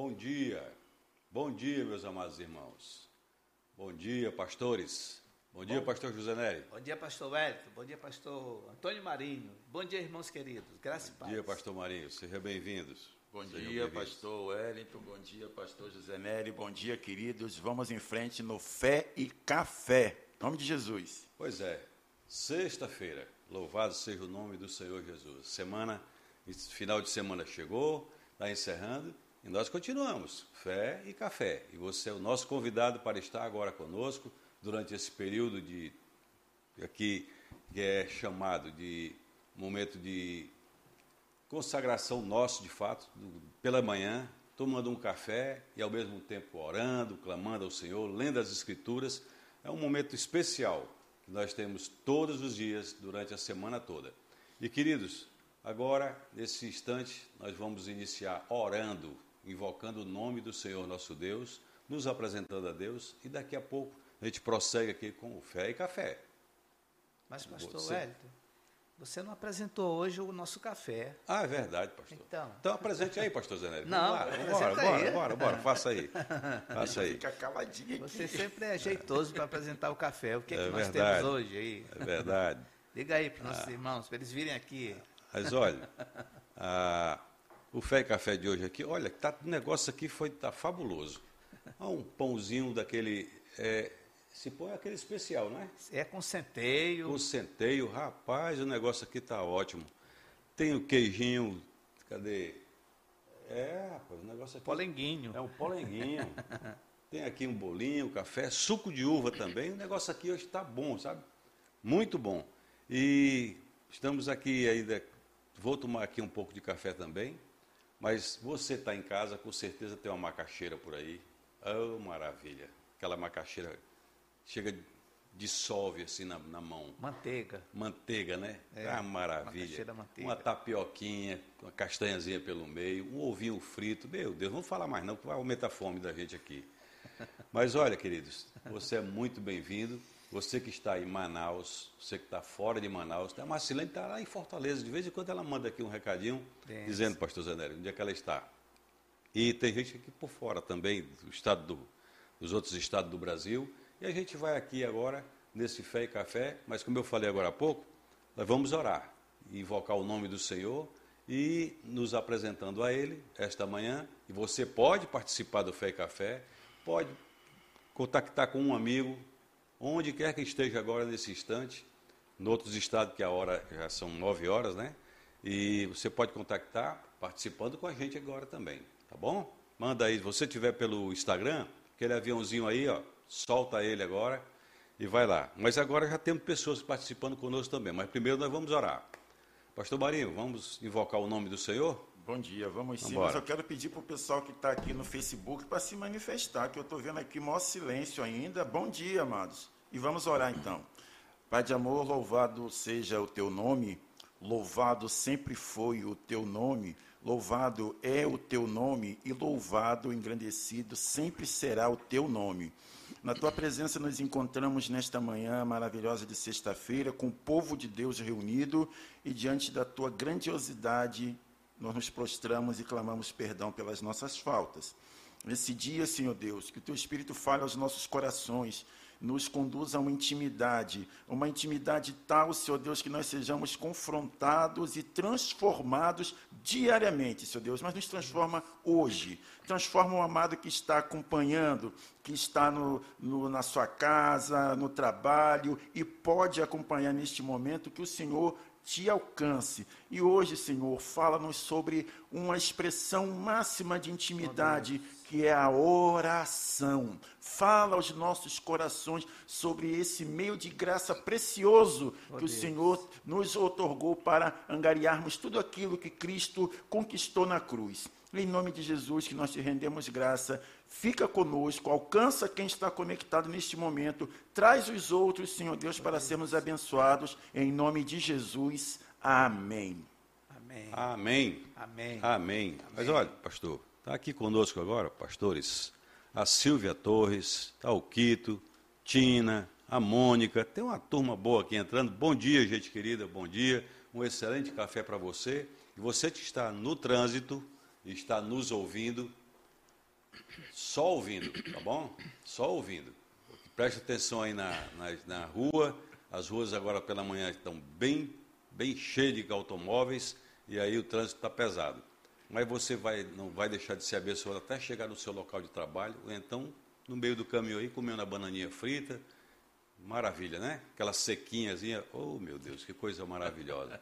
Bom dia, bom dia, meus amados irmãos. Bom dia, pastores. Bom dia, Bom- pastor José Nery. Bom dia, pastor Wellington. Bom dia, pastor Antônio Marinho. Bom dia, irmãos queridos. Graça e Bom paz. dia, pastor Marinho. Sejam bem-vindos. Bom Sejam dia, bem-vindos. pastor Wellington. Bom dia, pastor José Nery. Bom dia, queridos. Vamos em frente no Fé e Café. Em nome de Jesus. Pois é, sexta-feira, louvado seja o nome do Senhor Jesus. Semana, final de semana chegou, está encerrando e nós continuamos, fé e café. E você é o nosso convidado para estar agora conosco durante esse período de aqui que é chamado de momento de consagração nosso, de fato, pela manhã, tomando um café e ao mesmo tempo orando, clamando ao Senhor, lendo as Escrituras. É um momento especial que nós temos todos os dias durante a semana toda. E queridos, agora, nesse instante, nós vamos iniciar orando, invocando o nome do Senhor nosso Deus, nos apresentando a Deus e daqui a pouco a gente prossegue aqui com o fé e café. Mas, pastor Você- Wellington, você não apresentou hoje o nosso café. Ah, é verdade, pastor. Então. Então apresente aí, pastor Zé Nery. Não, embora, bora, aí. bora, bora, faça aí. Faça aí. Fica caladinho aqui. Você sempre é jeitoso para apresentar o café. O que, é É que nós verdade. temos hoje aí? É verdade. Diga aí para os Ah. nossos irmãos, para eles virem aqui. Mas olha, a- o Fé e Café de hoje aqui, olha, tá, o negócio aqui foi tá fabuloso. Há um pãozinho daquele. É, esse pão é aquele especial, não é? É com centeio. O centeio, rapaz, o negócio aqui tá ótimo. Tem o queijinho, cadê? É, rapaz, o negócio aqui. Polenguinho. É um polenguinho. Tem aqui um bolinho, café, suco de uva também. O negócio aqui hoje está bom, sabe? Muito bom. E estamos aqui ainda. Vou tomar aqui um pouco de café também. Mas você está em casa, com certeza tem uma macaxeira por aí. Oh, maravilha. Aquela macaxeira chega, dissolve assim na, na mão. Manteiga. Manteiga, né? É, ah, maravilha. Uma tapioquinha, uma castanhazinha pelo meio, um ovinho frito. Meu Deus, vamos falar mais não, que vai aumentar a fome da gente aqui. Mas olha, queridos, você é muito bem-vindo. Você que está em Manaus, você que está fora de Manaus, a Marcilene está lá em Fortaleza. De vez em quando ela manda aqui um recadinho, dizendo, pastor Zanério, onde é que ela está. E tem gente aqui por fora também, do estado do, dos outros estados do Brasil. E a gente vai aqui agora, nesse Fé e Café, mas como eu falei agora há pouco, nós vamos orar, invocar o nome do Senhor e nos apresentando a Ele esta manhã. E você pode participar do Fé e Café, pode contactar com um amigo, onde quer que esteja agora nesse instante, em outros estados que a hora já são nove horas, né? E você pode contactar participando com a gente agora também, tá bom? Manda aí, se você tiver pelo Instagram, aquele aviãozinho aí, ó, solta ele agora e vai lá. Mas agora já temos pessoas participando conosco também, mas primeiro nós vamos orar. Pastor Marinho, vamos invocar o nome do Senhor? Bom dia, vamos sim. Vambora. Mas eu quero pedir para o pessoal que está aqui no Facebook para se manifestar, que eu estou vendo aqui maior silêncio ainda. Bom dia, amados. E vamos orar então. Pai de amor, louvado seja o teu nome, louvado sempre foi o teu nome, louvado é o teu nome e louvado, engrandecido sempre será o teu nome. Na tua presença nos encontramos nesta manhã maravilhosa de sexta-feira, com o povo de Deus reunido e diante da tua grandiosidade nós nos prostramos e clamamos perdão pelas nossas faltas. Nesse dia, Senhor Deus, que o teu Espírito fale aos nossos corações, nos conduza a uma intimidade, uma intimidade tal, Senhor Deus, que nós sejamos confrontados e transformados diariamente, Senhor Deus, mas nos transforma hoje. Transforma o amado que está acompanhando, que está no, no- na sua casa, no trabalho e pode acompanhar neste momento que o Senhor te alcance. E hoje, Senhor, fala-nos sobre uma expressão máxima de intimidade, que é a oração. Fala aos nossos corações sobre esse meio de graça precioso que o Senhor nos otorgou para angariarmos tudo aquilo que Cristo conquistou na cruz. Em nome de Jesus, que nós te rendemos graça, fica conosco, alcança quem está conectado neste momento, traz os outros, Senhor Deus, para sermos abençoados, em nome de Jesus. Amém. Amém. Amém. Amém. Amém. Mas olha, pastor, está aqui conosco agora, pastores, a Silvia Torres, tá o Quito, Tina, a Mônica, tem uma turma boa aqui entrando. Bom dia, gente querida, bom dia. Um excelente café para você. E você que está no trânsito, está nos ouvindo, só ouvindo, tá bom? Só ouvindo. Preste atenção aí na, na, na rua. As ruas agora pela manhã estão bem, bem cheias de automóveis e aí o trânsito está pesado. Mas você vai, não vai deixar de ser abençoado até chegar no seu local de trabalho, ou então no meio do caminho aí, comendo a bananinha frita. Maravilha, né? Aquela sequinhazinha. Oh, meu Deus, que coisa maravilhosa.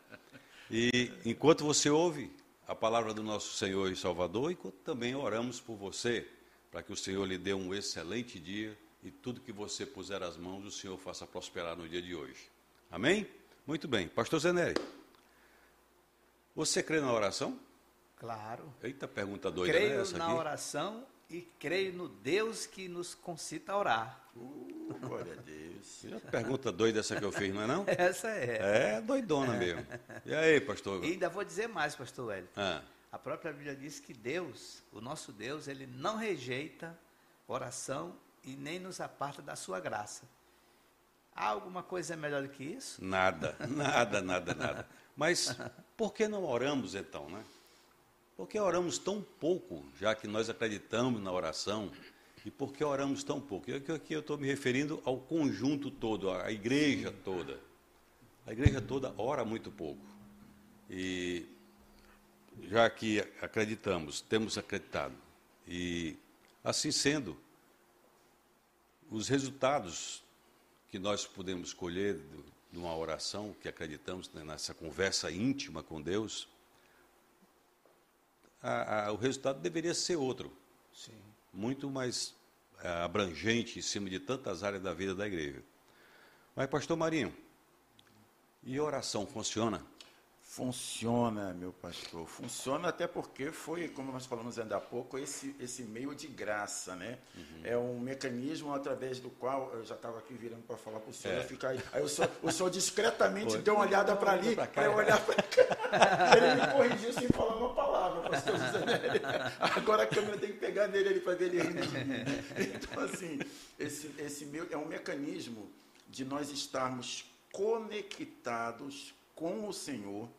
E enquanto você ouve a palavra do nosso Senhor e Salvador, enquanto também oramos por você, para que o Senhor lhe dê um excelente dia e tudo que você puser as mãos, o Senhor faça prosperar no dia de hoje. Amém? Muito bem. Pastor Zeneri, você crê na oração? Claro. Eita, pergunta doida, creio né? Essa na aqui? oração e creio no Deus que nos concita a orar. Uh, glória a Deus. Que Pergunta doida essa que eu fiz, não é não? Essa é. É doidona mesmo. E aí, pastor? E ainda vou dizer mais, pastor Hélio. Ah, A própria Bíblia diz que Deus, o nosso Deus, ele não rejeita oração e nem nos aparta da sua graça. Há alguma coisa melhor do que isso? nada, nada, nada, nada. Mas por que não oramos então, né? Por que oramos tão pouco, já que nós acreditamos na oração? E por que oramos tão pouco? Aqui eu estou me referindo ao conjunto todo, à igreja toda. A igreja toda ora muito pouco. E já que acreditamos, temos acreditado, e assim sendo, os resultados que nós podemos colher de uma oração que acreditamos né, nessa conversa íntima com Deus, a- a- o resultado deveria ser outro, Sim. Muito mais ah, abrangente em cima de tantas áreas da vida da igreja. Mas, pastor Marinho, e oração funciona? Funciona, meu pastor. Funciona até porque foi, como nós falamos ainda há pouco, esse, esse meio de graça, né? É um mecanismo através do qual eu já estava aqui virando para falar para o senhor É. ficar aí. Aí o senhor, o senhor discretamente Foi. deu uma olhada para ali, para eu olhar para cá. Ele me corrigiu sem falar uma palavra, pastor José Nery. Agora a câmera tem que pegar nele ali para ver ele rindo de mim. Então, assim, esse, esse meu, é um mecanismo de nós estarmos conectados com o Senhor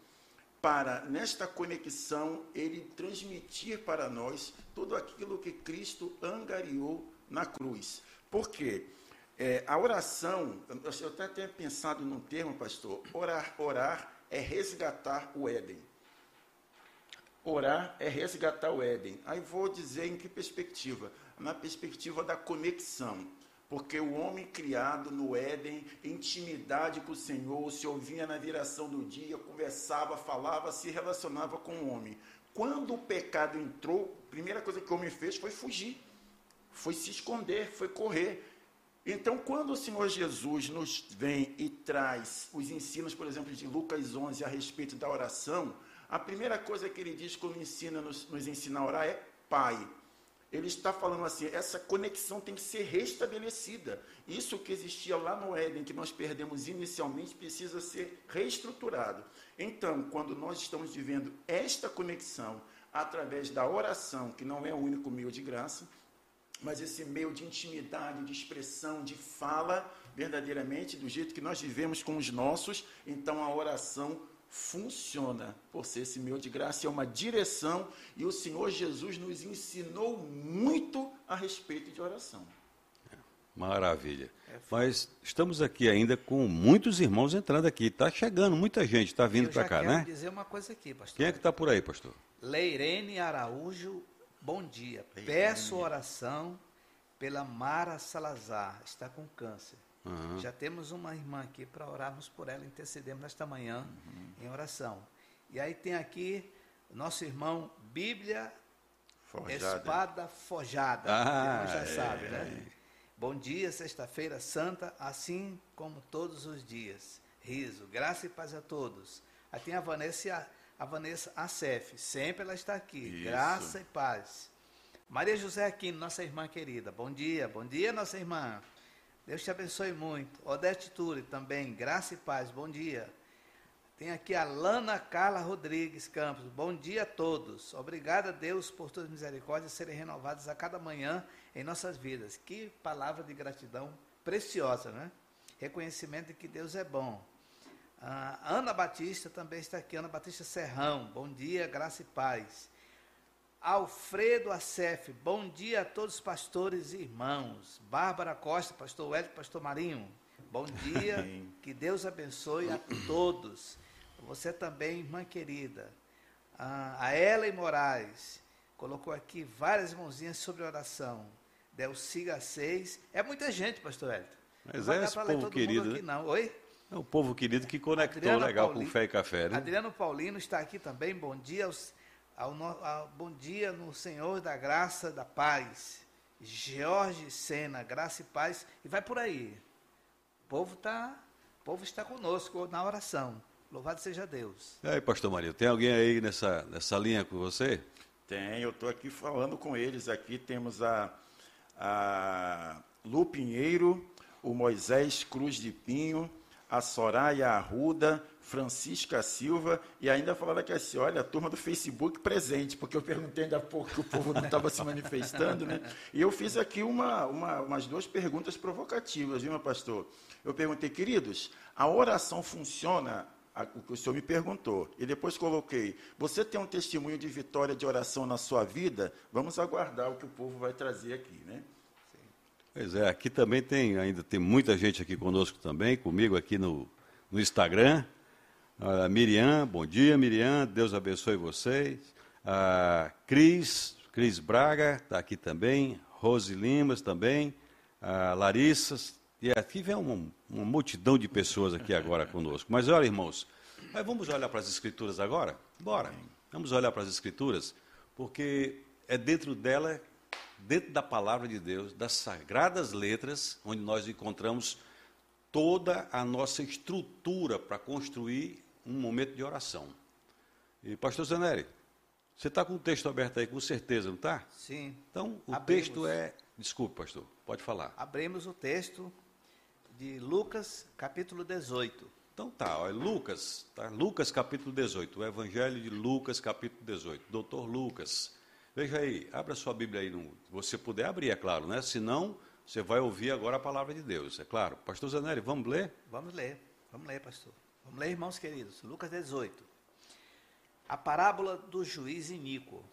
para, nesta conexão, ele transmitir para nós tudo aquilo que Cristo angariou na cruz. Por quê? É, a oração, eu até tenho pensado num termo, pastor, orar, orar é resgatar o Éden. Orar é resgatar o Éden. Aí vou dizer em que perspectiva? Na perspectiva da conexão. Porque o homem criado no Éden, intimidade com o Senhor, se ouvia na viração do dia, conversava, falava, se relacionava com o homem. Quando o pecado entrou, a primeira coisa que o homem fez foi fugir, foi se esconder, foi correr. Então, quando o Senhor Jesus nos vem e traz os ensinos, por exemplo, de Lucas 11 a respeito da oração, a primeira coisa que ele diz quando ensina, nos, nos ensina a orar é Pai. Ele está falando assim, essa conexão tem que ser restabelecida. Isso que existia lá no Éden, que nós perdemos inicialmente, precisa ser reestruturado. Então, quando nós estamos vivendo esta conexão através da oração, que não é o único meio de graça, mas esse meio de intimidade, de expressão, de fala, verdadeiramente, do jeito que nós vivemos com os nossos, então a oração funciona por ser esse meio de graça, é uma direção, e o Senhor Jesus nos ensinou muito a respeito de oração. Maravilha. É Mas estamos aqui ainda com muitos irmãos entrando aqui. Está chegando muita gente, está vindo para cá, quero né? dizer uma coisa aqui, pastor. Quem é que está por aí, pastor? Leirene Araújo, bom dia. Peço oração pela Mara Salazar, está com câncer. Aham. Já temos uma irmã aqui para orarmos por ela, intercedemos nesta manhã em oração. E aí tem aqui nosso irmão Bíblia Forjada. Espada Forjada. Ah, já é, sabe, né? Bom dia, sexta-feira santa, assim como todos os dias. Riso, graça e paz a todos. Aí tem a Vanessa, a Vanessa Acef, sempre ela está aqui. Isso. Graça e paz. Maria José Aquino, nossa irmã querida. Bom dia, bom dia, nossa irmã. Deus te abençoe muito. Odete Ture também, graça e paz, bom dia. Tem aqui a Lana Carla Rodrigues Campos. Bom dia a todos. Obrigada a Deus por suas misericórdias serem renovadas a cada manhã em nossas vidas. Que palavra de gratidão preciosa, né? Reconhecimento de que Deus é bom. A Ana Batista também está aqui. Ana Batista Serrão. Bom dia, graça e paz. Alfredo Acef, bom dia a todos os pastores e irmãos. Bárbara Costa, pastor Hélio, pastor Marinho, bom dia. que Deus abençoe a todos. Você também, irmã querida. a Ellen Moraes colocou aqui várias mãozinhas sobre oração. Delciga 6. É muita gente, pastor Hélio. Mas é esse povo querido, aqui, né? não. Oi? É o povo querido que conectou legal Paulino, com fé e café, né? Adriano Paulino está aqui também. Bom dia aos, ao, ao, bom dia no Senhor da graça, da paz. Jorge Sena, graça e paz. E vai por aí. O povo está, o povo está conosco na oração. Louvado seja Deus. E aí, pastor Maria, tem alguém aí nessa, nessa linha com você? Tem, eu estou aqui falando com eles. Aqui temos a, a Lu Pinheiro, o Moisés Cruz de Pinho, a Soraya Arruda, Francisca Silva, e ainda falaram que assim, olha, a turma do Facebook presente, porque eu perguntei ainda há pouco que o povo não estava se manifestando, né? E eu fiz aqui uma, uma, umas duas perguntas provocativas, viu, meu pastor? Eu perguntei, queridos, a oração funciona o que o senhor me perguntou. E depois coloquei: você tem um testemunho de vitória de oração na sua vida? Vamos aguardar o que o povo vai trazer aqui, né? Pois é, aqui também tem, ainda tem muita gente aqui conosco também, comigo aqui no, no Instagram. A Miriam, bom dia, Miriam, Deus abençoe vocês. A Cris, Cris Braga está aqui também, Rose Limas também, a Larissa, e aqui vem uma, uma multidão de pessoas aqui agora conosco. Mas olha, irmãos, mas vamos olhar para as Escrituras agora? Bora, vamos olhar para as Escrituras, porque é dentro dela dentro da palavra de Deus, das sagradas letras, onde nós encontramos toda a nossa estrutura para construir um momento de oração. E, pastor Zaneri, você está com o texto aberto aí, com certeza, não está? Sim. Então, o Abrimos. texto é. Desculpe, pastor, pode falar. Abrimos o texto de Lucas, capítulo 18. Então tá, ó, é Lucas, tá? Lucas capítulo 18, o Evangelho de Lucas capítulo 18. Doutor Lucas, Veja aí, abra sua Bíblia aí, no, se você puder abrir, é claro, né? Senão, você vai ouvir agora a palavra de Deus, é claro. Pastor Zanelli, vamos ler? Vamos ler, vamos ler, pastor. Vamos ler, irmãos queridos. Lucas 18. A parábola do juiz iníquo.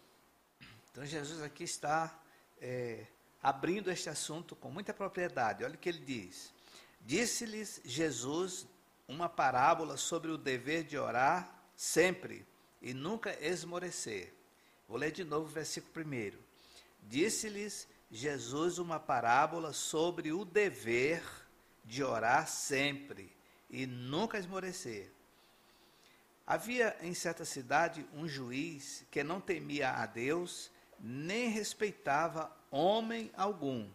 Então, Jesus aqui está é, abrindo este assunto com muita propriedade. Olha o que ele diz. Disse-lhes Jesus uma parábola sobre o dever de orar sempre e nunca esmorecer Vou ler de novo o versículo 1. Disse-lhes Jesus uma parábola sobre o dever de orar sempre e nunca esmorecer. Havia em certa cidade um juiz que não temia a Deus, nem respeitava homem algum.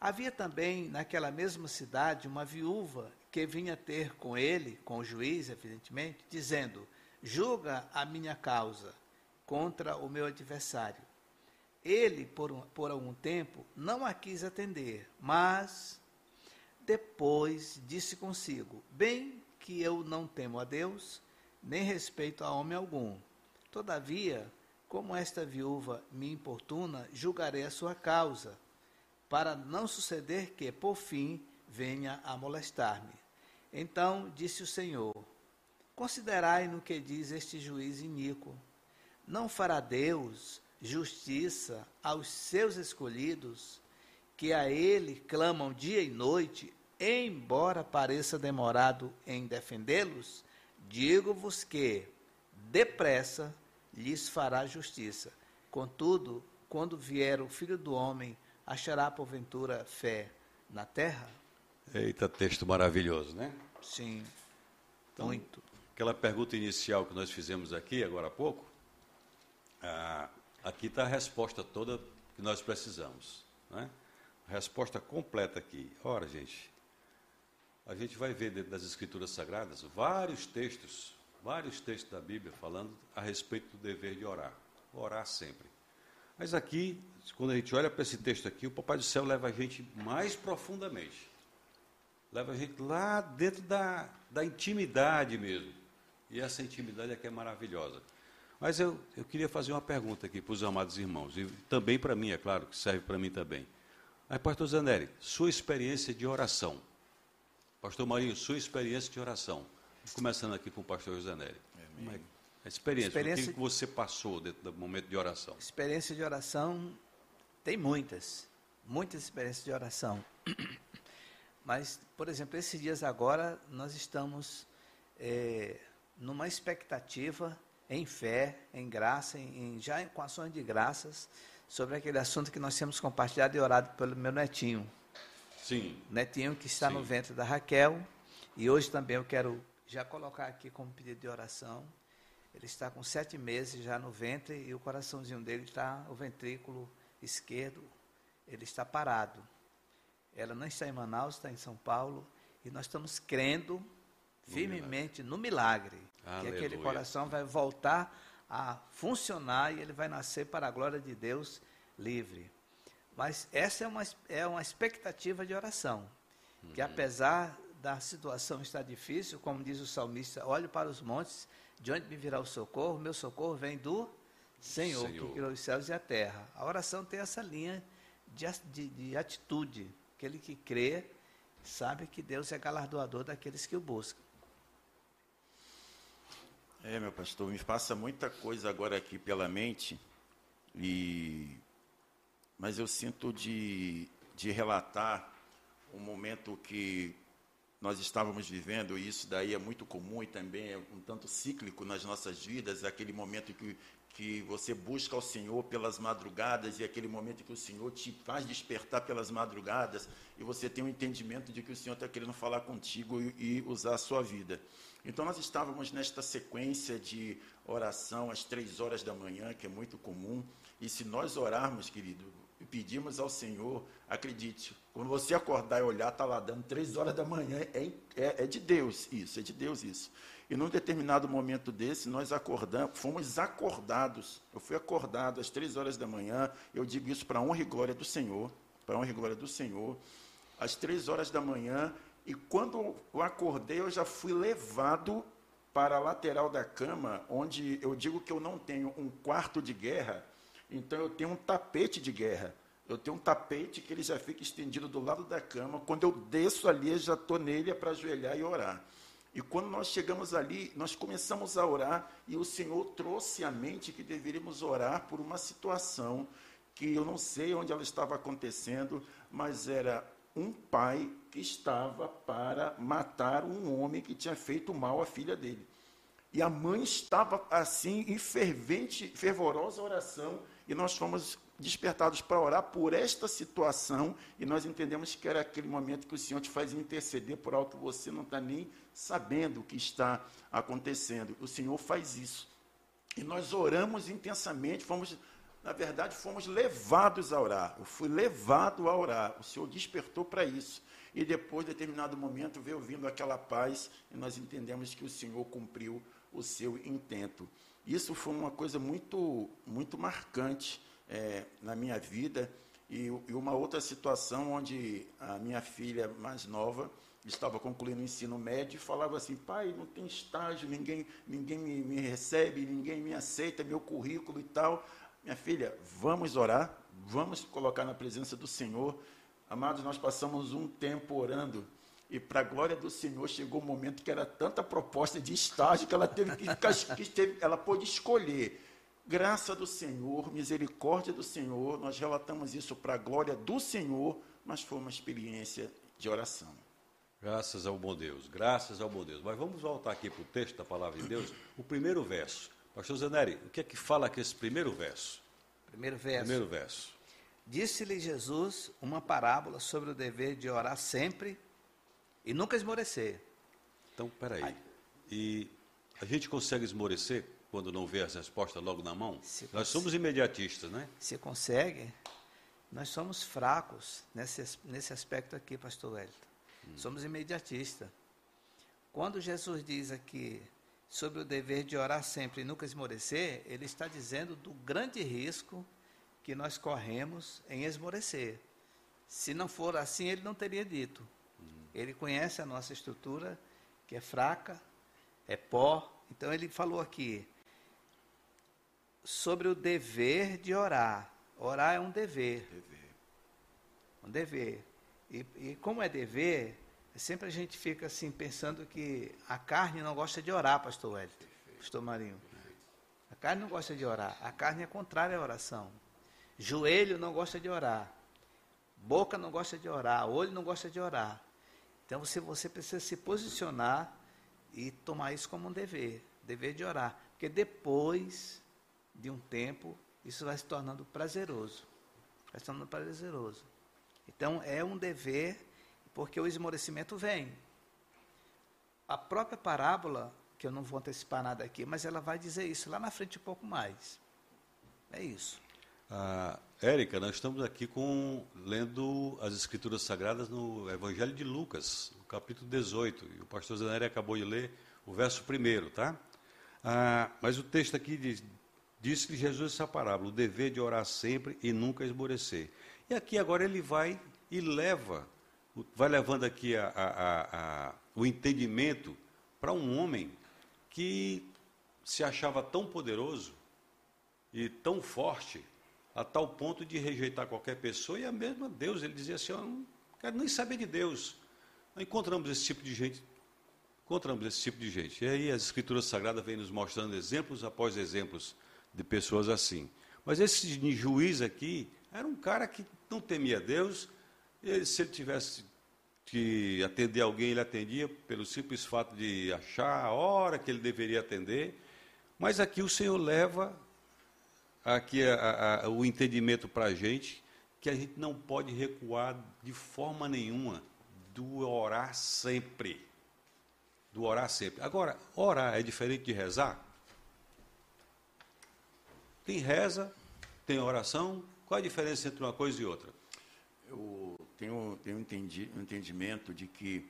Havia também naquela mesma cidade uma viúva que vinha ter com ele, com o juiz, evidentemente, dizendo: Julga a minha causa contra o meu adversário. Ele, por, um, por algum tempo, não a quis atender, mas depois disse consigo: Bem que eu não temo a Deus, nem respeito a homem algum. Todavia, como esta viúva me importuna, julgarei a sua causa, para não suceder que, por fim, venha a molestar-me. Então disse o Senhor: Considerai no que diz este juiz iníquo não fará Deus justiça aos seus escolhidos, que a Ele clamam dia e noite, embora pareça demorado em defendê-los? Digo-vos que, depressa, lhes fará justiça. Contudo, quando vier o Filho do Homem, achará porventura fé na terra? Eita, texto maravilhoso, né? Sim, então, muito. Aquela pergunta inicial que nós fizemos aqui, agora há pouco, ah, aqui está a resposta toda que nós precisamos. Né? Resposta completa aqui. Ora, gente, a gente vai ver dentro das Escrituras Sagradas vários textos, vários textos da Bíblia falando a respeito do dever de orar. Orar sempre. Mas aqui, quando a gente olha para esse texto aqui, o Papai do Céu leva a gente mais profundamente. Leva a gente lá dentro da, da intimidade mesmo. E essa intimidade aqui é maravilhosa. Mas eu, eu queria fazer uma pergunta aqui para os amados irmãos, e também para mim, é claro, que serve para mim também. Aí, pastor Zanelli, sua experiência de oração. Sobre aquele assunto que nós temos compartilhado e orado pelo meu netinho. Sim. Netinho que está no Sim. ventre da Raquel. E hoje também eu quero já colocar aqui como pedido de oração. Ele está com sete meses já no ventre e o coraçãozinho dele está, o ventrículo esquerdo, ele está parado. Ela não está em Manaus, está em São Paulo. E nós estamos crendo firmemente no milagre. Que aquele Aleluia. coração vai voltar a funcionar e ele vai nascer para a glória de Deus livre. Mas essa é uma, é uma expectativa de oração. Que apesar da situação estar difícil, como diz o salmista, olhe para os montes, de onde me virá o socorro? Meu socorro vem do Senhor, Senhor. que criou os céus e a terra. A oração tem essa linha de, de, de atitude. Aquele que crê sabe que Deus é galardoador daqueles que o buscam. É, meu pastor, me passa muita coisa agora aqui pela mente, e mas eu sinto de, de relatar um momento que nós estávamos vivendo, e isso daí é muito comum e também é um tanto cíclico nas nossas vidas, é aquele momento que, que você busca ao Senhor pelas madrugadas e aquele momento que o Senhor te faz despertar pelas madrugadas e você tem um entendimento de que o Senhor está querendo falar contigo e, e usar a sua vida. Então nós estávamos nesta sequência de oração às três horas da manhã, que é muito comum, e se nós orarmos, querido, e pedirmos ao Senhor, acredite, quando você acordar e olhar, está lá dando três horas da manhã, é, é, é de Deus isso, é de Deus isso. E num determinado momento desse, nós acordamos, fomos acordados, eu fui acordado às três horas da manhã, eu digo isso para honra e glória do Senhor, para honra e glória do Senhor, às três horas da manhã, e quando eu acordei, eu já fui levado para a lateral da cama, onde eu digo que eu não tenho um quarto de guerra, então eu tenho um tapete de guerra. Eu tenho um tapete que ele já fica estendido do lado da cama. Quando eu desço ali, eu já estou nele para ajoelhar e orar. E quando nós chegamos ali, nós começamos a orar e o Senhor trouxe à mente que deveríamos orar por uma situação que eu não sei onde ela estava acontecendo, mas era um pai que estava para matar um homem que tinha feito mal à filha dele. E a mãe estava assim em fervente, fervorosa oração, e nós fomos despertados para orar por esta situação, e nós entendemos que era aquele momento que o Senhor te faz interceder por algo que você não está nem sabendo o que está acontecendo. O Senhor faz isso. E nós oramos intensamente, fomos, na verdade, fomos levados a orar. Eu fui levado a orar. O Senhor despertou para isso. E depois, de determinado momento, veio vindo aquela paz e nós entendemos que o Senhor cumpriu o seu intento. Isso foi uma coisa muito, muito marcante eh, na minha vida. E, e uma outra situação onde a minha filha mais nova estava concluindo o ensino médio e falava assim, pai, não tem estágio, ninguém, ninguém me, me recebe, ninguém me aceita, meu currículo e tal. Minha filha, vamos orar, vamos colocar na presença do Senhor. Amados, nós passamos um tempo orando e para a glória do Senhor chegou um momento que era tanta proposta de estágio que ela teve que, que teve, ela pôde escolher. Graça do Senhor, misericórdia do Senhor, nós relatamos isso para a glória do Senhor, mas foi uma experiência de oração. Graças ao bom Deus, graças ao bom Deus. Mas vamos voltar aqui para o texto da palavra de Deus, o primeiro verso. Pastor Zaneri, o que é que fala aqui esse primeiro verso? Primeiro verso. Primeiro verso. Disse-lhe Jesus uma parábola sobre o dever de orar sempre e nunca esmorecer. Então, peraí. E a gente consegue esmorecer quando não vê as respostas logo na mão? Se Nós somos imediatistas, né? Se consegue, nós somos fracos nesse, nesse aspecto aqui, pastor Wellington. Somos imediatistas. Quando Jesus diz aqui sobre o dever de orar sempre e nunca esmorecer, ele está dizendo do grande risco que nós corremos em esmorecer. Se não for assim, ele não teria dito. Ele conhece a nossa estrutura, que é fraca, é pó. Então ele falou aqui sobre o dever de orar. Orar é um dever. Um dever. E, e como é dever, sempre a gente fica assim pensando que a carne não gosta de orar, pastor Wellington, pastor Marinho. carne não gosta de orar. A carne é contrária à oração. Joelho não gosta de orar. Boca não gosta de orar. Olho não gosta de orar. Então você, você precisa se posicionar e tomar isso como um dever. Dever de orar. Porque depois de um tempo, isso vai se tornando prazeroso. Vai se tornando prazeroso. Então é um dever, porque o esmorecimento vem. A própria parábola, que eu não vou antecipar nada aqui, mas ela vai dizer isso lá na frente um pouco mais. É isso. Ah, Érica, nós estamos aqui com lendo as Escrituras Sagradas no Evangelho de Lucas, capítulo 18. E o pastor Zaneri acabou de ler o verso primeiro, tá? Ah, mas o texto aqui diz, diz que Jesus essa parábola, o dever de orar sempre e nunca esmorecer. E aqui agora ele vai e leva, vai levando aqui a, a, a, o entendimento para um homem que se achava tão poderoso e tão forte a tal ponto de rejeitar qualquer pessoa e a mesma Deus. Ele dizia assim: Eu não quero nem saber de Deus. Encontramos esse tipo de gente, encontramos esse tipo de gente. E aí as Escrituras Sagradas vêm nos mostrando exemplos após exemplos de pessoas assim. Mas esse juiz aqui era um cara que não temia Deus. E se ele tivesse que atender alguém, ele atendia pelo simples fato de achar a hora que ele deveria atender. Mas aqui o Senhor leva aqui a, a, o entendimento para a gente que a gente não pode recuar de forma nenhuma do orar sempre. Do orar sempre. Agora, orar é diferente de rezar? Tem reza, tem oração. Qual a diferença entre uma coisa e outra? Eu tenho, tenho entendi, um entendimento de que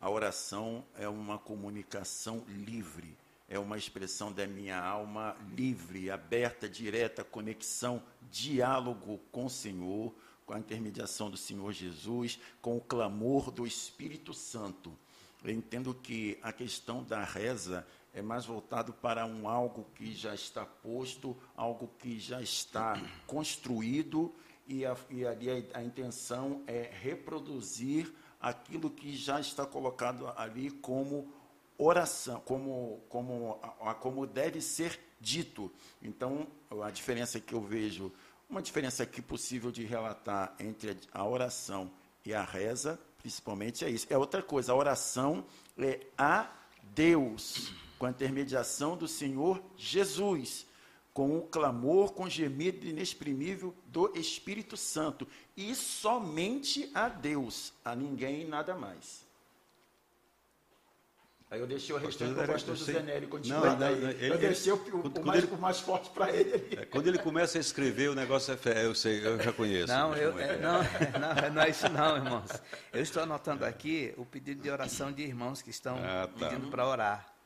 a oração é uma comunicação livre é uma expressão da minha alma livre, aberta, direta, conexão, diálogo com o Senhor, com a intermediação do Senhor Jesus, com o clamor do Espírito Santo. Eu entendo que a questão da reza é mais voltado para um algo que já está posto, algo que já está construído, e, a, e ali a, a intenção é reproduzir aquilo que já está colocado ali como oração, como, como, como deve ser dito. Então, a diferença que eu vejo, uma diferença aqui possível de relatar entre a oração e a reza, principalmente é isso. É outra coisa, a oração é a Deus, com a intermediação do Senhor Jesus, com o clamor, com o gemido inexprimível do Espírito Santo, e somente a Deus, a ninguém e nada mais. Aí eu deixei o restante para o pastor José Nery continuar. Não, não, não, ele, eu deixei o, o, mais, ele, o mais forte para ele. É, quando ele começa a escrever, o negócio é fé, eu sei, eu já conheço. Não, eu, é, não, não, não é isso não, irmãos. Eu estou anotando aqui o pedido de oração de irmãos que estão ah, tá. pedindo para orar.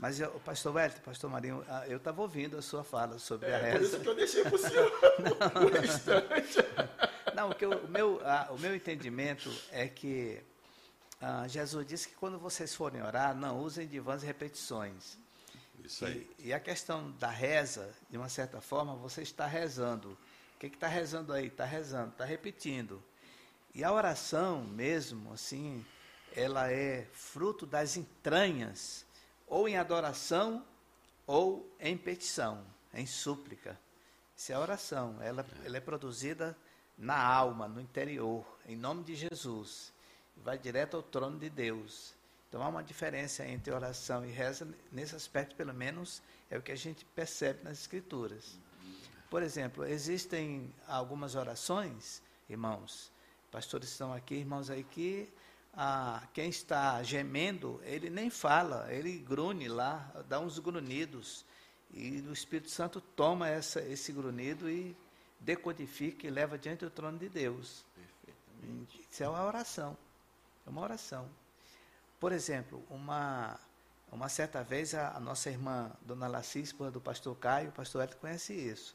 Mas o pastor Wellington, pastor Marinho, ah, eu estava ouvindo a sua fala sobre é, a reza. Por isso que eu deixei para o senhor não, o restante. Não, o, que eu, o, meu, a, o meu entendimento é que ah, Jesus disse que quando vocês forem orar, não usem de vãs repetições. Isso aí. E, e, a questão da reza, de uma certa forma, você está rezando. O que está rezando aí? Está rezando, está repetindo. E a oração mesmo, assim, ela é fruto das entranhas, ou em adoração, ou em petição, em súplica. Isso é a oração. Ela, ela é produzida na alma, no interior, em nome de Jesus vai direto ao trono de Deus. Então há uma diferença entre oração e reza, nesse aspecto, pelo menos, é o que a gente percebe nas Escrituras. Por exemplo, existem algumas orações, irmãos, pastores estão aqui, irmãos aí, que ah, quem está gemendo, ele nem fala, ele grune lá, dá uns grunhidos, e o Espírito Santo toma essa, esse grunhido e decodifica e leva diante do trono de Deus. Isso é uma oração. É uma oração. Por exemplo, uma, uma certa vez a, a nossa irmã, Dona Laci, esposa do pastor Caio, o pastor Hélio conhece isso.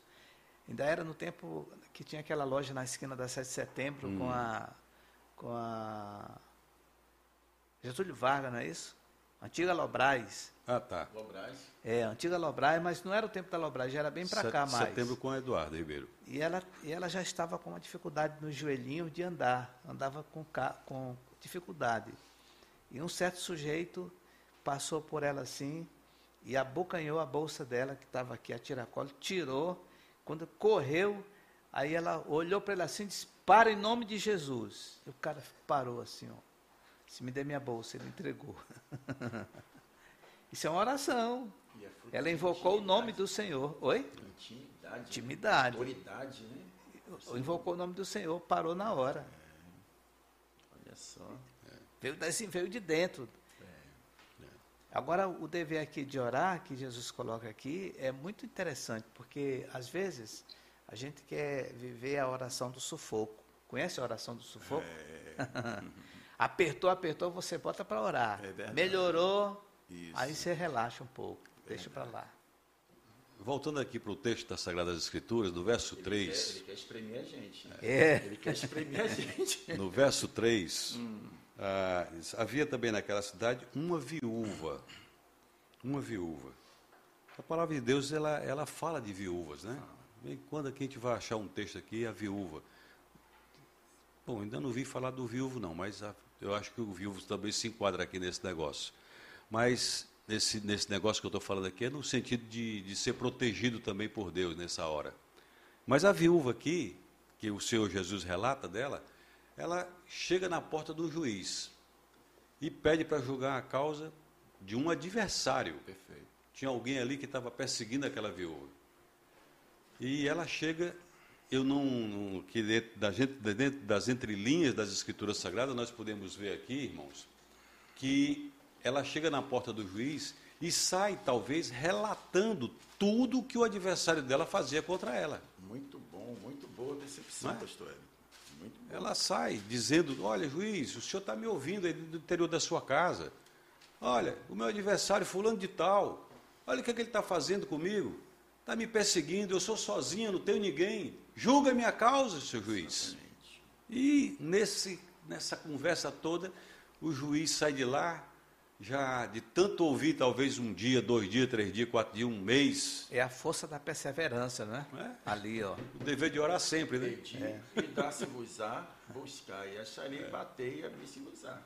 Ainda era no tempo que tinha aquela loja na esquina da 7 de setembro hum. com a com a Getúlio Vargas, não é isso? Antiga Lobrais. Ah, tá. Lobrais. É, antiga Lobrais, mas não era o tempo da Lobrais, já era bem para cá mais. Setembro com Eduardo Ribeiro. E ela, e ela já estava com uma dificuldade no joelhinho de andar, andava com, com dificuldade. E um certo sujeito passou por ela assim e abocanhou a bolsa dela, que estava aqui a tiracolo, tirou, quando correu, aí ela olhou para ele assim e disse, para em nome de Jesus. E o cara parou assim, ó. Se me der minha bolsa, ele entregou. Isso é uma oração. É ela invocou o nome do Senhor. Oi? Intimidade. Intimidade. Autoridade, né? Invocou o nome do Senhor, parou na hora. Olha só. Veio, assim, veio de dentro. Agora, o dever aqui de orar, que Jesus coloca aqui, é muito interessante, porque às vezes a gente quer viver a oração do sufoco. Conhece a oração do sufoco? É. apertou, apertou, você bota para orar. É. Melhorou, Isso. aí você relaxa um pouco, deixa para lá. Voltando aqui para o texto das Sagradas Escrituras, no verso Ele 3. quer, ele quer espremer a gente. né? É. Ele quer espremer a gente. No verso 3, ah, havia também naquela cidade uma viúva. Uma viúva. A palavra de Deus, ela, ela fala de viúvas, né? Bem, quando aqui a gente vai achar um texto aqui, a viúva. Bom, ainda não vi falar do viúvo, não, mas a- eu acho que o viúvo também se enquadra aqui nesse negócio. Mas nesse, nesse negócio que eu estou falando aqui é no sentido de, de ser protegido também por Deus nessa hora. Mas a viúva aqui, que o Senhor Jesus relata dela, ela chega na porta do juiz e pede para julgar a causa de um adversário. Perfeito. Tinha alguém ali que estava perseguindo aquela viúva. E ela chega, eu não, não que dentro, da gente, dentro das entrelinhas das escrituras sagradas nós podemos ver aqui, irmãos, que ela chega na porta do juiz e sai talvez relatando tudo que o adversário dela fazia contra ela. Muito bom, muito boa decepção, é? pastor Hélio. Ela sai dizendo: Olha, juiz, o senhor está me ouvindo aí do interior da sua casa. Olha, o meu adversário, fulano de tal, olha o que, é que ele está fazendo comigo. Está me perseguindo, eu sou sozinho, não tenho ninguém. Julga a minha causa, seu juiz. Exatamente. E nesse, nessa conversa toda, o juiz sai de lá, já de tanto ouvir, talvez um dia, dois dias, três dias, quatro dias, um mês. É a força da perseverança, né? É. Ali, ó. O dever de orar sempre, né? Pedi e dá-se-vos-á, buscar e acharei, batei e abri-se-vos-á.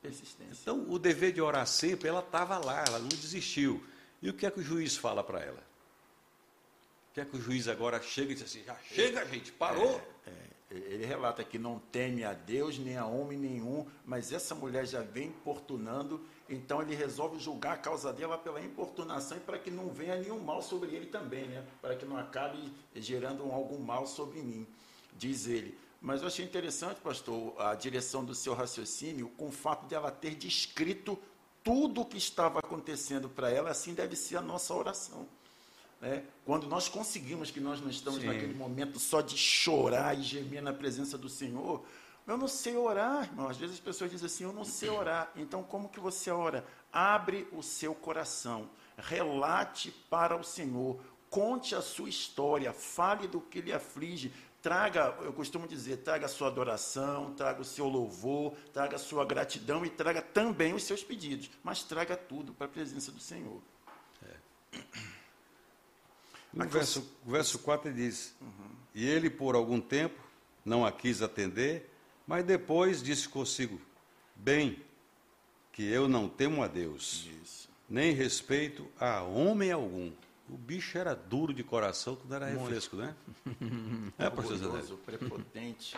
Persistência. Então, o dever de orar sempre, ela estava lá, ela não desistiu. E o que é que o juiz fala para ela? O que é o juiz agora chega e diz assim, já chega, gente, parou? É, ele relata que não teme a Deus nem a homem nenhum, mas essa mulher já vem importunando, então ele resolve julgar a causa dela pela importunação e para que não venha nenhum mal sobre ele também, né? Para que não acabe gerando um- algum mal sobre mim, diz ele. Mas eu achei interessante, pastor, a direção do seu raciocínio com o fato dela ter descrito tudo o que estava acontecendo para ela, assim deve ser a nossa oração. Né? Quando nós conseguimos que nós não estamos Sim. naquele momento só de chorar e gemer na presença do Senhor, eu não sei orar, irmão. Às vezes as pessoas dizem assim, eu não sei orar. Então, como que você ora? Abre o seu coração, relate para o Senhor, conte a sua história, fale do que lhe aflige, traga, eu costumo dizer, traga a sua adoração, traga o seu louvor, traga a sua gratidão e traga também os seus pedidos, mas traga tudo para a presença do Senhor. No Aqui verso, o verso 4 ele diz: E ele por algum tempo não a quis atender, mas depois disse consigo: Bem, que eu não temo a Deus, Isso. nem respeito a homem algum. O bicho era duro de coração, que não era refresco, né? é, pastor Zé Orgulhoso, prepotente.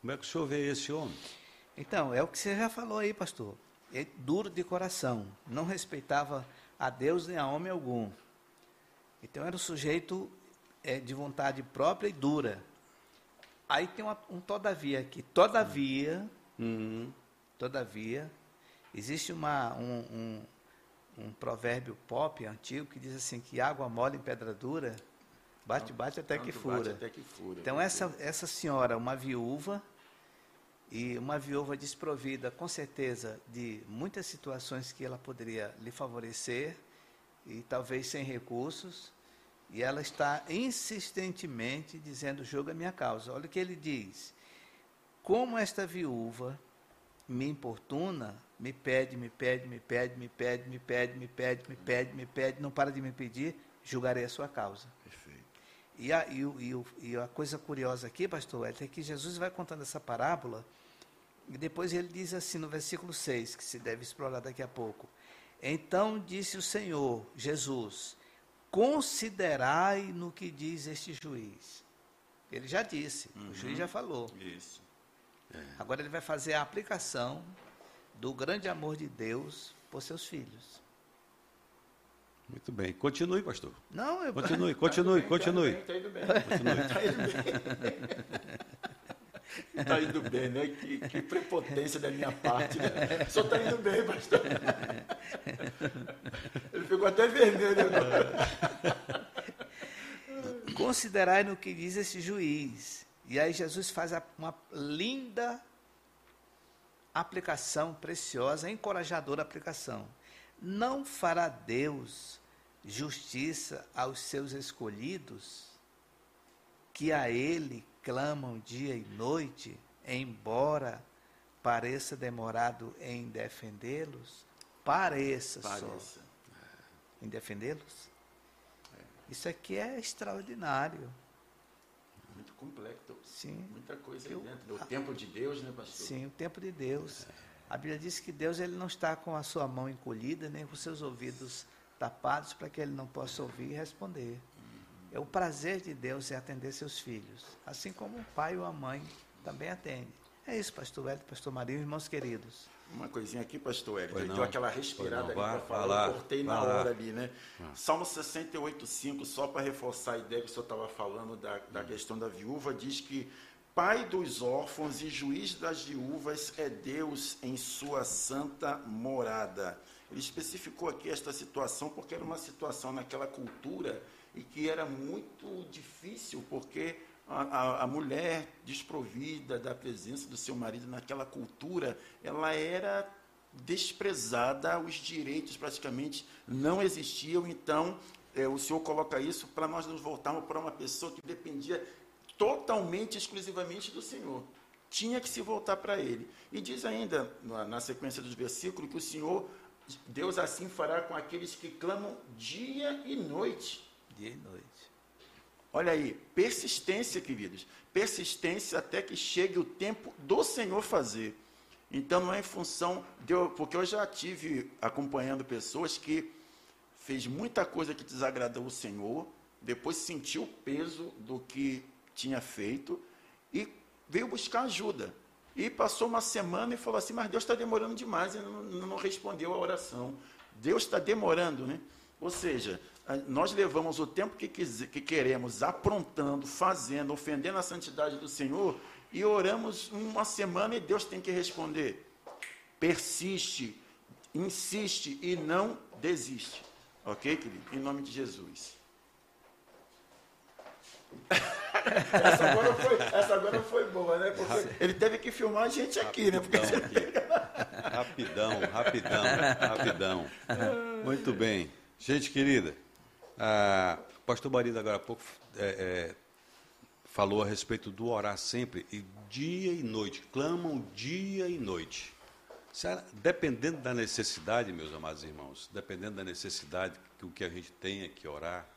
Como é que o senhor vê esse homem? Então, é o que você já falou aí, pastor. É duro de coração, não respeitava a Deus nem a homem algum. Então era um sujeito é, de vontade própria e dura. Aí tem uma- um todavia aqui. Todavia, Hum, todavia, existe uma, um, um, um provérbio pop antigo que diz assim que água mole em pedra dura, bate, bate até que fura. Até que fura. Então, essa, essa senhora, uma viúva, e uma viúva desprovida, com certeza, de muitas situações que ela poderia lhe favorecer, e talvez sem recursos, e ela está insistentemente dizendo: joga minha causa. Olha o que ele diz. Como esta viúva me importuna, me pede, me pede, me pede, me pede, me pede, me pede, me pede, me pede, não para de me pedir, julgarei a sua causa. Perfeito. E a, e, e e a coisa curiosa aqui, pastor, é que Jesus vai contando essa parábola, e depois ele diz assim no versículo 6, que se deve explorar daqui a pouco: Então disse o Senhor, Jesus, considerai no que diz este juiz. Ele já disse, uhum. o juiz já falou. Isso. É. Agora ele vai fazer a aplicação do grande amor de Deus por seus filhos. Muito bem. Continue, pastor. Não, eu... Continue, continue, tá continue. Está indo bem, está indo bem. Está indo bem, né? Que, que, prepotência da minha parte, né? Só está indo bem, pastor. Ele ficou até vermelho agora. Considerai no que diz esse juiz. E aí Jesus faz uma linda aplicação preciosa, encorajadora aplicação. Não fará Deus justiça aos seus escolhidos, que a Ele clamam dia e noite, embora pareça demorado em defendê-los? Pareça, pareça. só em defendê-los? É. Isso aqui é extraordinário. Muito complexo. Sim. Muita coisa Eu, dentro. O tempo de Deus, né, pastor? Sim, o tempo de Deus. É. A Bíblia diz que Deus ele não está com a sua mão encolhida, nem com seus ouvidos tapados para que ele não possa ouvir e responder. É o prazer de Deus é atender seus filhos, assim como o pai ou a mãe também atende. É isso, pastor Hélio, pastor Marinho, irmãos queridos. Uma coisinha aqui, pastor Hélio, ele deu aquela respirada ali para falar, eu cortei na lá. hora ali, né? Ah. Salmo 68, 5, só para reforçar a ideia que o senhor estava falando da, da questão da viúva, diz que Pai dos órfãos e juiz das viúvas é Deus em sua santa morada. Ele especificou aqui esta situação porque era uma situação naquela cultura e que era muito difícil, porque a, a, a, mulher desprovida da presença do seu marido naquela cultura, ela era desprezada, os direitos praticamente não existiam. Então, é, o Senhor coloca isso para nós nos voltarmos para uma pessoa que dependia totalmente, exclusivamente do Senhor. Tinha que se voltar para Ele. E diz ainda, na, na sequência dos versículos, que o Senhor, Deus assim fará com aqueles que clamam dia e noite. Dia e noite. Olha aí, persistência, queridos. Persistência até que chegue o tempo do Senhor fazer. Então não é em função de eu, porque eu já tive acompanhando pessoas que fez muita coisa que desagradou o Senhor, depois sentiu o peso do que tinha feito e veio buscar ajuda. E passou uma semana e falou assim: Mas Deus está demorando demais e não, não respondeu a oração. Deus está demorando, né? Ou seja, nós levamos o tempo que, que queremos aprontando, fazendo, ofendendo a santidade do Senhor e oramos uma semana e Deus tem que responder. Persiste, insiste e não desiste. Ok, querido? Em nome de Jesus. essa, agora foi, essa agora foi boa, né? Porque ele teve que filmar a gente aqui, né? Porque rapidão, rapidão, rapidão. Muito bem. Gente querida, a pastor Marido agora há pouco é, é, falou a respeito do orar sempre, e dia e noite, clamam dia e noite. Dependendo da necessidade, meus amados irmãos, dependendo da necessidade que o que a gente tem é que orar,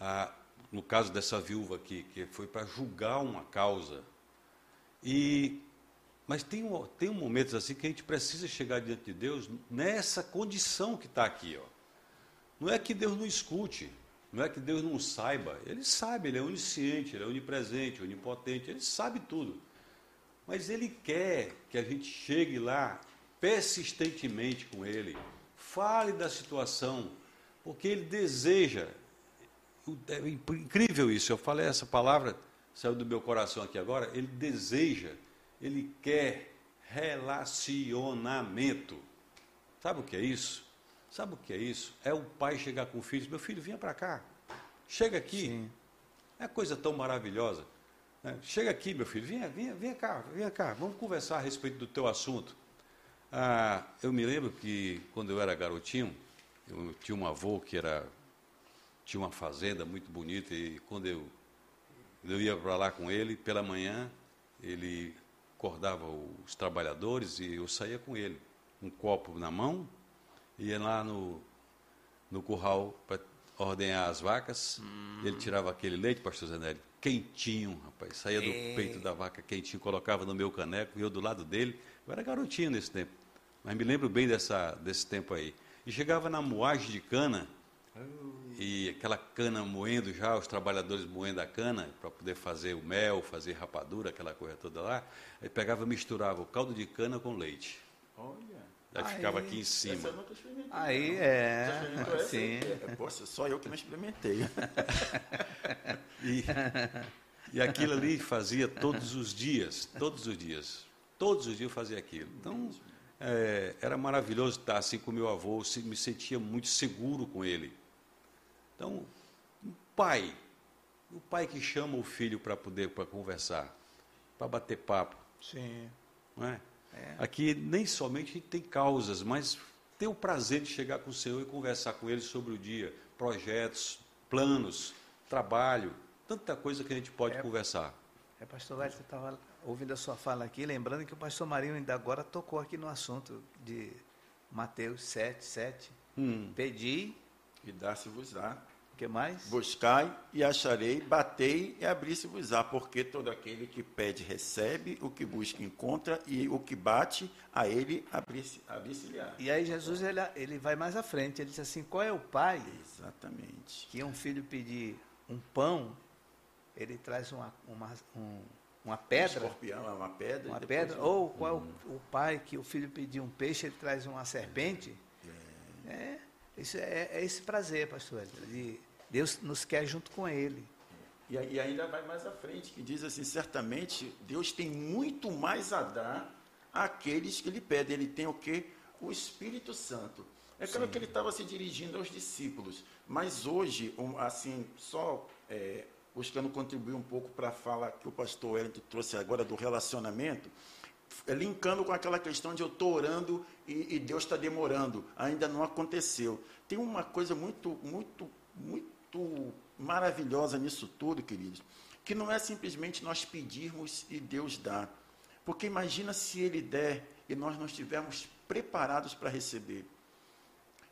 a, no caso dessa viúva aqui, que foi para julgar uma causa. E mas tem, tem momentos assim que a gente precisa chegar diante de Deus nessa condição que está aqui. Ó. Não é que Deus não escute, não é que Deus não saiba. Ele sabe, ele é onisciente, ele é onipresente, onipotente, ele sabe tudo. Mas ele quer que a gente chegue lá persistentemente com ele, fale da situação, porque ele deseja é incrível isso. Eu falei essa palavra, saiu do meu coração aqui agora. Ele deseja, ele quer relacionamento. Sabe o que é isso? Sabe o que é isso? É o pai chegar com o filho, meu filho, vinha para cá. Chega aqui. Sim. É coisa tão maravilhosa. Né? Chega aqui, meu filho, vinha, vinha, vinha cá, vinha cá, vamos conversar a respeito do teu assunto. Ah, eu me lembro que quando eu era garotinho, eu tinha um avô que era tinha uma fazenda muito bonita e quando eu, eu ia para lá com ele, pela manhã, ele acordava os trabalhadores e eu saía com ele, um copo na mão, ia lá no, no curral para ordenhar as vacas, hum. ele tirava aquele leite, pastor Zanelli, quentinho, rapaz, saía do Ei. peito da vaca quentinho, colocava no meu caneco e eu do lado dele, eu era garotinho nesse tempo, mas me lembro bem dessa, desse tempo aí. E chegava na moagem de cana, e aquela cana moendo já, os trabalhadores moendo a cana para poder fazer o mel, fazer rapadura, aquela coisa toda lá. Aí pegava, misturava o caldo de cana com leite. Olha. Aí, Aí, ficava aqui em Essa cima. eu nunca experimentei. Aí não. é, sim. É, Poxa, só eu que não experimentei. E, e aquilo ali fazia todos os dias, todos os dias. Todos os dias eu fazia aquilo. Então, é, era maravilhoso estar assim com meu avô, se- me sentia muito seguro com ele. Então, um pai, o pai que chama o filho para poder para conversar, para bater papo, Sim. não é? É. Aqui nem somente a gente tem causas, mas ter o prazer de chegar com o Senhor e conversar com Ele sobre o dia, projetos, planos, trabalho, tanta coisa que a gente pode É. conversar. É, pastor Wellington, eu estava ouvindo a sua fala aqui, lembrando que o pastor Marinho ainda agora tocou aqui no assunto de Mateus 7, 7. Hum. Pedi, E dar-se-vos-á. O que mais? Buscai e acharei, batei e abri-se-vos-á, porque todo aquele que pede recebe, o que busca encontra, e o que bate, a ele abri-se-lhe-á. E aí Jesus ele, ele vai mais à frente, ele diz assim, qual é o pai Exatamente. que um filho pedir um pão, ele traz uma, uma, um- uma pedra, Escorpião é uma pedra. uma depois pedra, um- ou qual é o, o pai que o filho pedir um peixe, ele traz uma serpente. É, isso é, é esse prazer, pastor. Hélio, de Deus nos quer junto com ele. E, e ainda vai mais à frente, que diz assim: certamente Deus tem muito mais a dar àqueles que lhe pedem. Ele tem o quê? O Espírito Santo. É claro que ele estava se dirigindo aos discípulos, mas hoje, assim, só é, buscando contribuir um pouco para a fala que o pastor Wellington trouxe agora do relacionamento, linkando com aquela questão de eu estou orando e, e Deus está demorando, ainda não aconteceu. Tem uma coisa muito, muito, muito maravilhosa nisso tudo, queridos, que não é simplesmente nós pedirmos e Deus dá. Porque imagina se Ele der e nós não estivermos preparados para receber.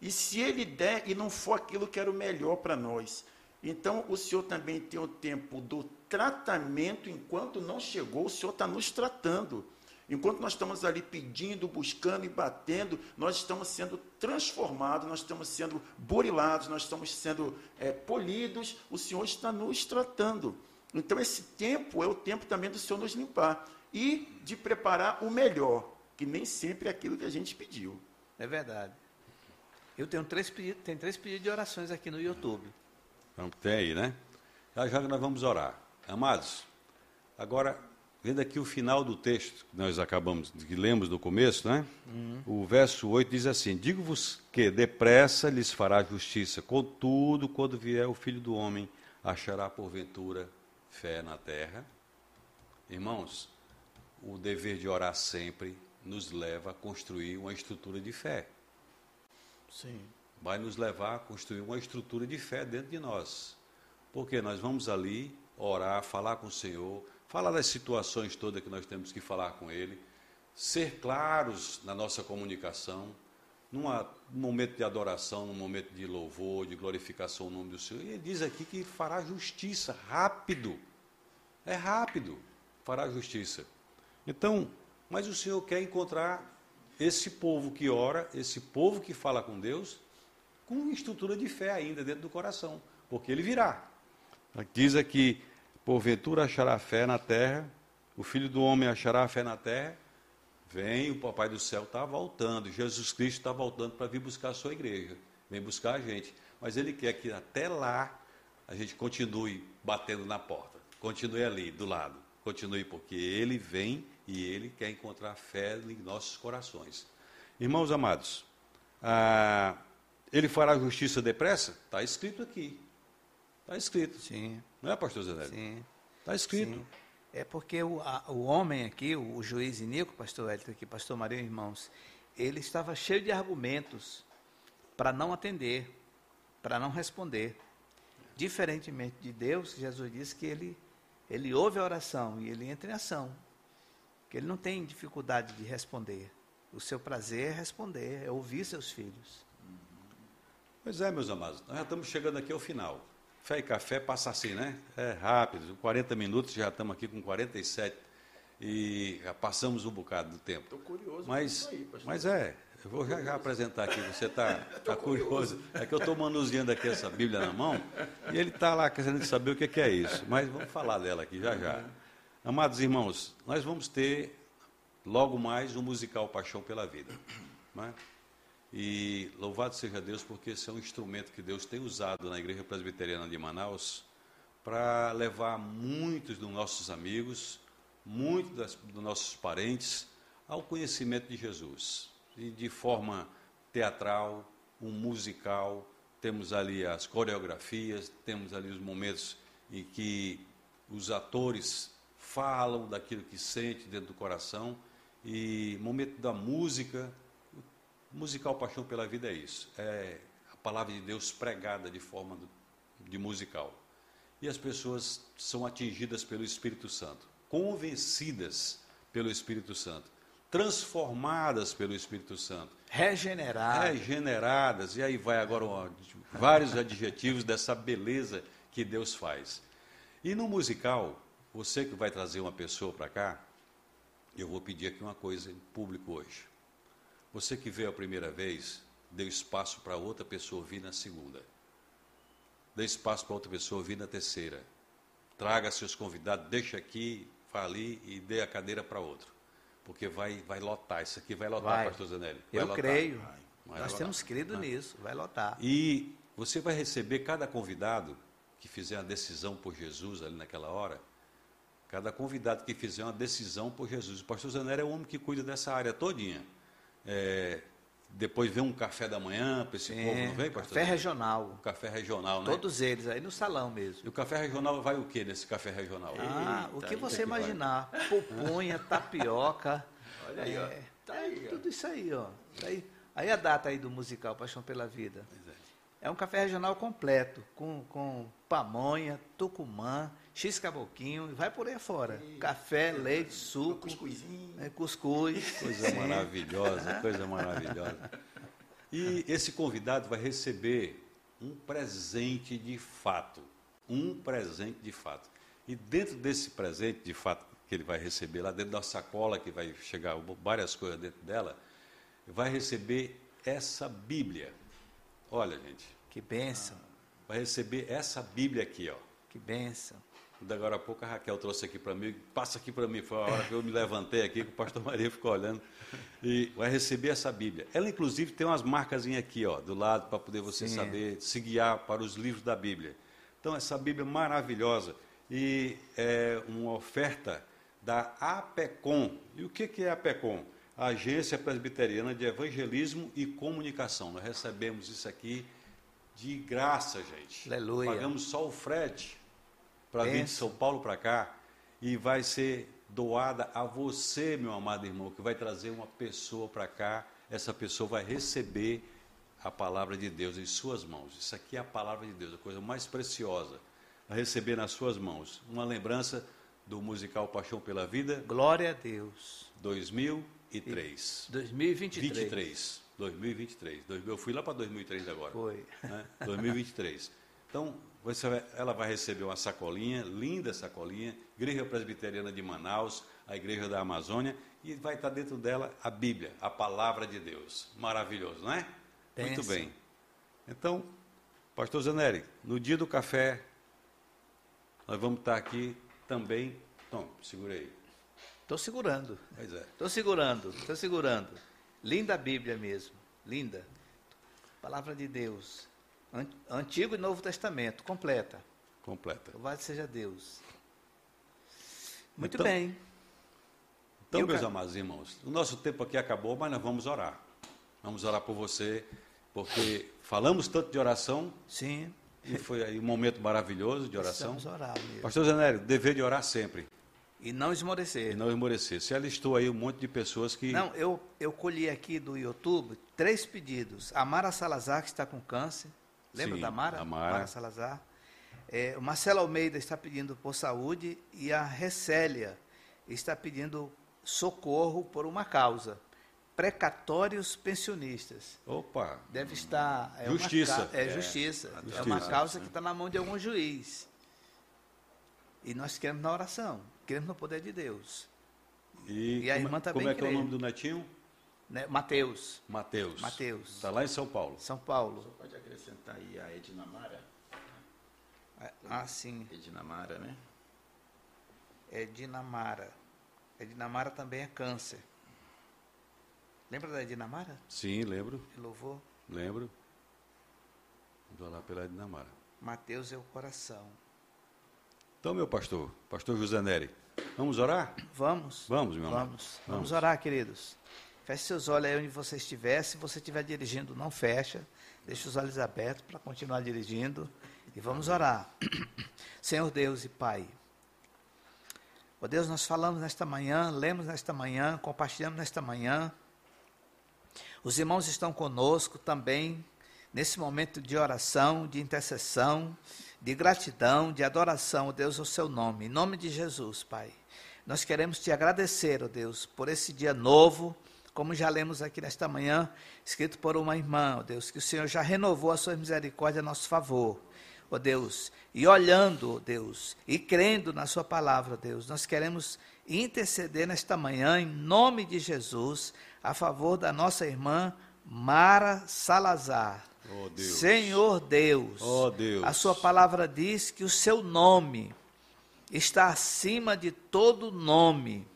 E se Ele der e não for aquilo que era o melhor para nós. Então, o Senhor também tem o tempo do tratamento, enquanto não chegou, o Senhor está nos tratando. Enquanto nós estamos ali pedindo, buscando e batendo, nós estamos sendo transformados, nós estamos sendo burilados, nós estamos sendo é, polidos, o Senhor está nos tratando. Então, esse tempo é o tempo também do Senhor nos limpar e de preparar o melhor, que nem sempre é aquilo que a gente pediu. É verdade. Eu tenho três pedidos, tem três pedidos de orações aqui no YouTube. Então, tem aí, né? Já já que nós vamos orar. Amados, agora, vendo aqui o final do texto que nós acabamos, que lemos no começo, né? O verso 8 diz assim: Digo-vos que depressa lhes fará justiça, contudo, quando vier o filho do homem, achará porventura fé na terra. Irmãos, o dever de orar sempre nos leva a construir uma estrutura de fé Sim. vai nos levar a construir uma estrutura de fé dentro de nós. Porque nós vamos ali orar, falar com o Senhor, falar das situações todas que nós temos que falar com Ele, ser claros na nossa comunicação, num momento de adoração, num momento de louvor, de glorificação ao nome do Senhor. E ele diz aqui que fará justiça rápido. É rápido, fará justiça. Então, mas o Senhor quer encontrar esse povo que ora, esse povo que fala com Deus, com estrutura de fé ainda dentro do coração, porque ele virá. Diz aqui: porventura achará fé na terra, o filho do homem achará fé na terra. Vem, o Papai do céu está voltando, Jesus Cristo está voltando para vir buscar a sua igreja, vem buscar a gente. Mas ele quer que até lá a gente continue batendo na porta, continue ali do lado, continue, porque ele vem e ele quer encontrar fé em nossos corações. Irmãos amados, ah, ele fará justiça depressa? Está escrito aqui. Está escrito. Sim. Não é, pastor Zé? Sim. Está escrito. Sim. É porque o, a- o homem aqui, o, o juiz Inico, pastor Hélio aqui, pastor Maria e irmãos, ele estava cheio de argumentos para não atender, para não responder. Diferentemente de Deus, Jesus disse que ele, ele ouve a oração e ele entra em ação. Que ele não tem dificuldade de responder. O seu prazer é responder, é ouvir seus filhos. Pois é, meus amados, nós já estamos chegando aqui ao final. Fé e café passa assim, né? É rápido, 40 minutos, já estamos aqui com 47 e já passamos um bocado do tempo. Estou curioso Mas, aí, mas é, Eu vou já, já apresentar aqui, você está tá curioso. É que eu estou manuseando aqui essa Bíblia na mão e ele está lá querendo saber o que, que é isso. Mas vamos falar dela aqui já já. Amados irmãos, nós vamos ter logo mais um musical Paixão pela Vida. Né? E louvado seja Deus, porque esse é um instrumento que Deus tem usado na Igreja Presbiteriana de Manaus para levar muitos dos nossos amigos, muitos das, dos nossos parentes ao conhecimento de Jesus. E de forma teatral, um musical, temos ali as coreografias, temos ali os momentos em que os atores falam daquilo que sente dentro do coração e momento da música, musical Paixão pela Vida é isso, é a palavra de Deus pregada de forma de musical. E as pessoas são atingidas pelo Espírito Santo, convencidas pelo Espírito Santo, transformadas pelo Espírito Santo, regeneradas, regeneradas. E aí vai agora vários adjetivos dessa beleza que Deus faz. E no musical, você que vai trazer uma pessoa para cá, eu vou pedir aqui uma coisa em público hoje. Você que veio a primeira vez, deu espaço para outra pessoa vir na segunda. Dê espaço para outra pessoa vir na terceira. Traga seus convidados, deixa aqui, ali e dê a cadeira para outro. Porque vai, vai lotar. Isso aqui vai lotar, Vai. pastor Zanelli. Vai Eu lotar. creio. Vai Nós lotar. temos crido Ah. nisso, vai lotar. E você vai receber cada convidado que fizer uma decisão por Jesus ali naquela hora. Cada convidado que fizer uma decisão por Jesus. O pastor Zanelli é o homem que cuida dessa área todinha. É, depois vem um café da manhã para esse povo, não vem, pastor? café regional. Café regional, né? Todos eles aí no salão mesmo. E o café regional vai o que nesse café regional? Ah, o Eita, que aí você que vai. imaginar. Pupunha, tapioca. Olha aí, ó. é, tá aí, tudo isso aí, ó. Aí, aí a data aí do musical Paixão pela Vida. É um café regional completo, com, com pamonha, tucumã, x caboquinho, e vai por aí afora. Café, leite, suco, Cuscuzinho. é, cuscuz. Coisa maravilhosa, coisa maravilhosa. E esse convidado vai receber um presente de fato. Um presente de fato. E dentro desse presente de fato que ele vai receber, lá dentro da sacola que vai chegar várias coisas dentro dela, vai receber essa Bíblia. Olha, gente, Que bênção, vai receber essa Bíblia aqui, ó. que bênção. Da agora a pouco a Raquel trouxe aqui para mim, passa aqui para mim, foi a hora que eu me levantei aqui, que o pastor Maria ficou olhando, e vai receber essa Bíblia. Ela, inclusive, tem umas marcas aqui, ó, do lado, para poder você Sim. saber se guiar para os livros da Bíblia. Então, essa Bíblia é maravilhosa, e é uma oferta da APECOM. E o que que é a APECOM? A Agência Presbiteriana de Evangelismo e Comunicação. Nós recebemos isso aqui de graça, gente. Aleluia. Pagamos só o frete para vir de. São Paulo para cá e vai ser doada a você, meu amado irmão, que vai trazer uma pessoa para cá. Essa pessoa vai receber a palavra de Deus em suas mãos. Isso aqui é a palavra de Deus, a coisa mais preciosa. Vai receber nas suas mãos. Uma lembrança do musical Paixão pela Vida, Glória a Deus. 2003. 2023. 23. 2023. 2000, eu fui lá para 2003 agora Foi. né? 2023. Então, você vai- ela vai receber uma sacolinha, linda sacolinha, Igreja Presbiteriana de Manaus, a Igreja da Amazônia, e vai estar dentro dela a Bíblia, a Palavra de Deus. Maravilhoso, não é? Muito Pensa. bem. Então, Pastor Zanelli, no dia do café, nós vamos estar aqui também. Tom, segura aí. Estou segurando. Pois é. Estou segurando, estou segurando. Linda a Bíblia mesmo, linda. Palavra de Deus. An- Antigo e Novo Testamento, completa. Completa. Louvado seja Deus. Muito Então- bem. Então, E o meus ca- amados irmãos, o nosso tempo aqui acabou, mas nós vamos orar. Vamos orar por você, porque falamos tanto de oração Sim. e foi aí um momento maravilhoso de oração. Precisamos orar mesmo. Pastor Zanelli, dever de orar sempre E não e esmorecer. não esmorecer. Você alistou aí um monte de pessoas que. Não, eu, eu colhi aqui do YouTube três pedidos. A Mara Salazar, que está com câncer. Lembra Sim, da Mara? a Mara. Salazar. É, o Marcelo Almeida está pedindo por saúde e a Recélia está pedindo socorro por uma causa. Precatórios pensionistas. Opa! Deve estar. É Justiça. Uma, é, É, justiça. É uma causa que está na mão de algum juiz. E nós queremos na oração. Queremos no poder de Deus. E, E a como, irmã como também é que é o nome do netinho? Né? Mateus. Mateus. Mateus. Está lá em São Paulo. São Paulo. Pode acrescentar aí a Edinamara? Ah, sim. Edinamara, né? É Dinamara. É Dinamara também é câncer. Lembra da Dinamara? Sim, lembro. Que louvor? Lembro. Vamos orar pela Dinamara. Mateus é o coração. Então, meu pastor, pastor José Neri, vamos orar? Vamos? Vamos, meu amado. Vamos. Vamos orar, queridos. Feche seus olhos aí onde você estiver. Se você estiver dirigindo, não fecha. Deixe os olhos abertos para continuar dirigindo. E vamos orar. Senhor Deus e Pai. Ó Deus, nós falamos nesta manhã, lemos nesta manhã, compartilhamos nesta manhã. Os irmãos estão conosco também nesse momento de oração, de intercessão, de gratidão, de adoração, ó Deus, ao seu nome. Em nome de Jesus, Pai. Nós queremos te agradecer, ó Deus, por esse dia novo, como já lemos aqui nesta manhã, escrito por uma irmã, ó Deus, que o Senhor já renovou a sua misericórdia a nosso favor ó Deus, e olhando, ó Deus, e crendo na Sua palavra, ó Deus, nós queremos interceder nesta manhã, em nome de Jesus, a favor da nossa irmã Mara Salazar. Deus. Senhor Deus, Deus, a Sua palavra diz que o Seu nome está acima de todo nome.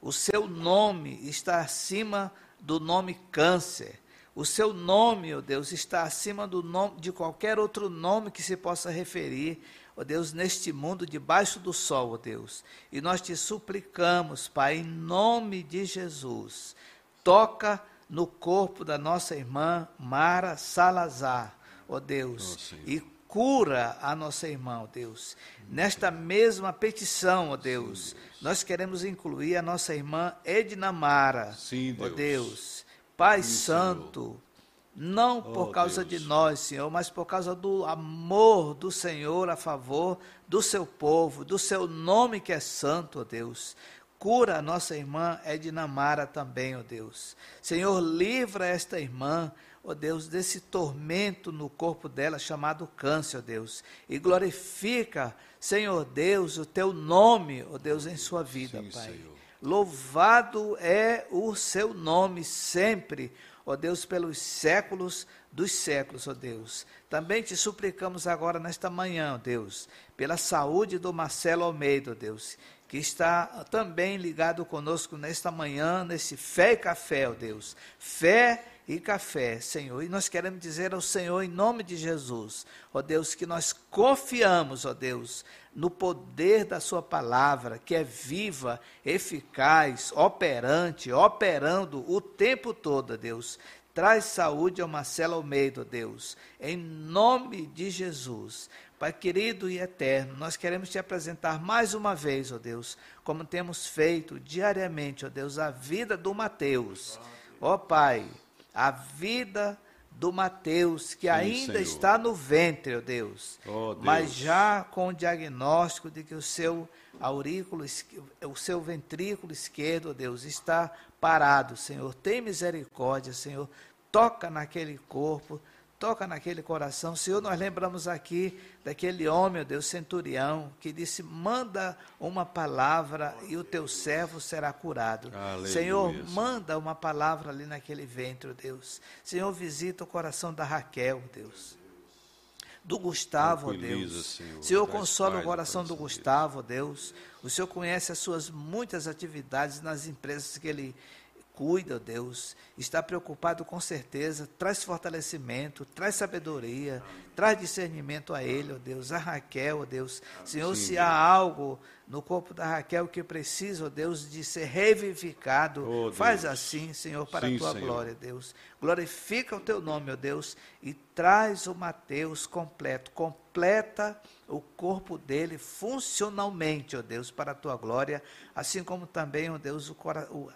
O Seu nome está acima do nome câncer. O seu nome, ó oh Deus, está acima do nome de qualquer outro nome que se possa referir, ó oh Deus, neste mundo debaixo do sol, ó oh Deus. E nós te suplicamos, Pai, em nome de Jesus, toca no corpo da nossa irmã Mara Salazar, ó Deus, e cura a nossa irmã, ó Deus. Nesta mesma petição, ó Deus, Sim, Deus, nós queremos incluir a nossa irmã Edna Mara, Sim, ó Deus Pai Sim, Santo, Senhor. não Oh, por causa Deus. de nós, Senhor, mas por causa do amor do Senhor a favor do seu povo, do seu nome que é santo, ó Deus. Cura a nossa irmã Ednamara também, ó Deus. Senhor, livra esta irmã, ó Deus, desse tormento no corpo dela chamado câncer, ó Deus. E glorifica, Senhor Deus, o teu nome, ó Deus, em sua vida, Sim, Pai. Senhor. Louvado é o seu nome sempre, ó Deus, pelos séculos dos séculos, ó Deus. Também te suplicamos agora nesta manhã, ó Deus, pela saúde do Marcelo Almeida, ó Deus, que está também ligado conosco nesta manhã, nesse fé e café, ó Deus. Fé e café, Senhor. E nós queremos dizer ao Senhor, em nome de Jesus, ó Deus, que nós confiamos, ó Deus, no poder da Sua palavra, que é viva, eficaz, operante, operando o tempo todo, ó Deus. Traz saúde ao Marcelo Almeida, ó Deus, em nome de Jesus. Pai querido e eterno, nós queremos te apresentar mais uma vez, ó Deus, como temos feito diariamente, ó Deus, a vida do Mateus. Ó Pai, a vida do Mateus, que Sim, ainda Senhor. está no ventre, ó Deus, Ó Deus. mas já com o diagnóstico de que o seu aurículo, o seu ventrículo esquerdo, ó Deus, está parado, Senhor. Tem misericórdia, Senhor. Toca naquele corpo, toca naquele coração. Senhor, nós lembramos aqui daquele homem, ó Deus, centurião, que disse: manda uma palavra e o teu servo será curado. Aleluia, Senhor, manda uma palavra ali naquele ventre, ó Deus. Senhor, visita o coração da Raquel, Deus. Do Gustavo, ó Deus. Senhor. Senhor, consola o coração do. Gustavo, ó Deus. O Senhor conhece as suas muitas atividades nas empresas que ele cuida, ó Deus. Está preocupado com certeza. Traz fortalecimento, traz sabedoria, traz discernimento a ele, ó Deus. A Raquel, ó Deus. Senhor, Sim, se Deus. há algo no corpo da Raquel que precisa, ó Deus, de ser revivificado, faz assim, Senhor, para Sim, a tua Senhor. glória, Deus. Glorifica o teu nome, ó Deus, e traz o Mateus completo. Completa o corpo dele funcionalmente, ó Deus, para a tua glória, assim como também, ó Deus, o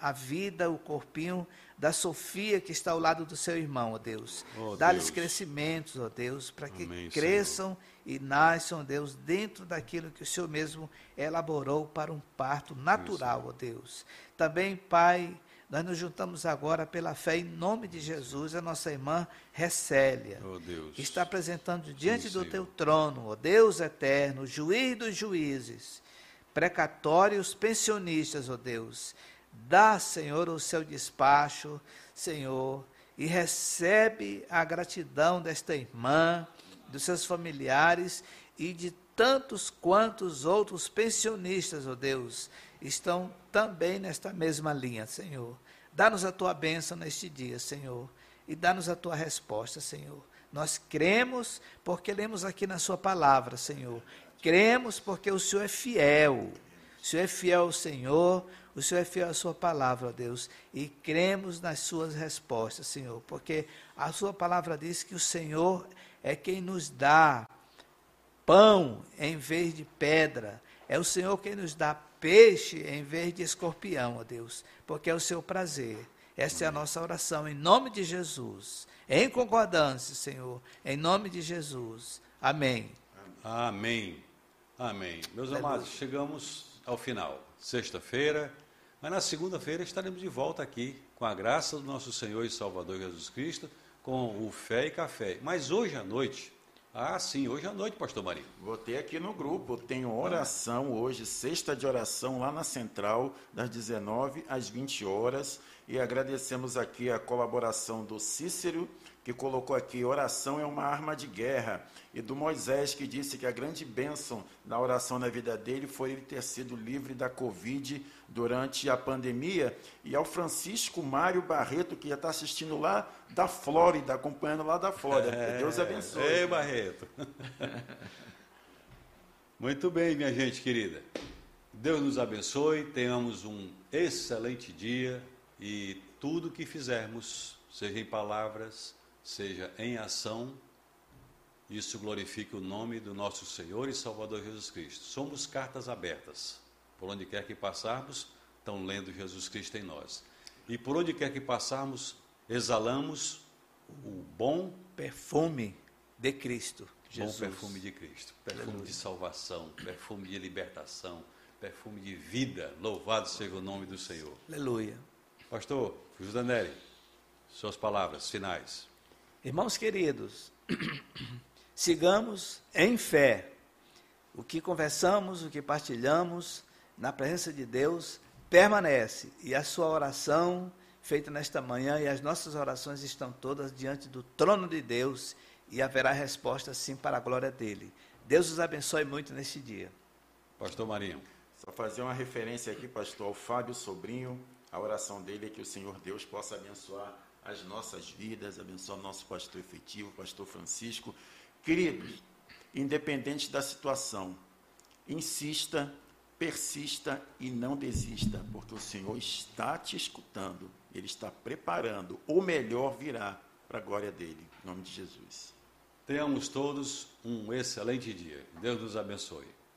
a vida, o corpinho da Sofia que está ao lado do seu irmão, ó Deus. Ó Dá-lhes Deus. crescimentos, ó Deus, para que Amém, cresçam e nasçam, ó Deus, dentro daquilo que o Senhor mesmo elaborou para um parto natural, ó Deus. Também, Pai, nós nos juntamos agora pela fé em nome de Jesus, a nossa irmã Recélia, Ó Deus. que está apresentando diante do Senhor. teu trono, ó Deus eterno, juiz dos juízes, precatórios pensionistas, ó Deus, Dá, Senhor, o seu despacho, Senhor, e recebe a gratidão desta irmã, dos seus familiares e de tantos quantos outros pensionistas, ó oh Deus, estão também nesta mesma linha, Senhor. Dá-nos a tua bênção neste dia, Senhor, e dá-nos a tua resposta, Senhor. Nós cremos porque lemos aqui na Sua palavra, Senhor. Cremos porque o Senhor é fiel. O Senhor é fiel ao Senhor, o Senhor é fiel à Sua palavra, Deus. E cremos nas Suas respostas, Senhor, porque a Sua palavra diz que o Senhor é quem nos dá pão em vez de pedra. É o Senhor quem nos dá peixe em vez de escorpião, ó Deus, porque é o seu prazer. Essa é a nossa oração em nome de Jesus. Em concordância, Senhor, em nome de Jesus. Amém. Amém. Amém. Meus Aleluia. amados, chegamos ao final. Sexta-feira, mas na segunda-feira estaremos de volta aqui com a graça do nosso Senhor e Salvador Jesus Cristo, com o Fé e Café. Mas hoje à noite, ah, sim, hoje à noite, pastor Marinho. Botei aqui no grupo, tenho oração hoje, sexta de oração lá na Central, das 19 às 20 horas. E agradecemos aqui a colaboração do Cícero, que colocou aqui: oração é uma arma de guerra. E do Moisés, que disse que a grande bênção da oração na vida dele foi ele ter sido livre da Covid durante a pandemia. E ao Francisco Mário Barreto, que já está assistindo lá da Flórida, acompanhando lá da Flórida. É, Deus abençoe. Ei, Barreto. Muito bem, minha gente querida. Deus nos abençoe, tenhamos um excelente dia e tudo que fizermos, seja em palavras, seja em ação, isso glorifique o nome do nosso Senhor e Salvador Jesus Cristo. Somos cartas abertas. Por onde quer que passarmos, estão lendo Jesus Cristo em nós. E por onde quer que passarmos, exalamos o bom perfume de Cristo. Jesus. Bom perfume de Cristo. Perfume Aleluia. de salvação, perfume de libertação, perfume de vida. Louvado seja o nome do Senhor. Aleluia. Pastor Judanelli, suas palavras finais. Irmãos queridos, sigamos em fé. O que conversamos, o que partilhamos na presença de Deus permanece. E a sua oração feita nesta manhã e as nossas orações estão todas diante do trono de Deus e haverá resposta sim para a glória dele. Deus os abençoe muito neste dia. Pastor Marinho. Só fazer uma referência aqui, pastor, ao Fábio Sobrinho. A oração dele é que o Senhor Deus possa abençoar as nossas vidas, abençoar o nosso pastor efetivo, pastor Francisco. Queridos, independente da situação, insista, persista e não desista, porque o Senhor está te escutando, Ele está preparando, o melhor virá para a glória dele. Em nome de Jesus. Tenhamos todos um excelente dia. Deus nos abençoe.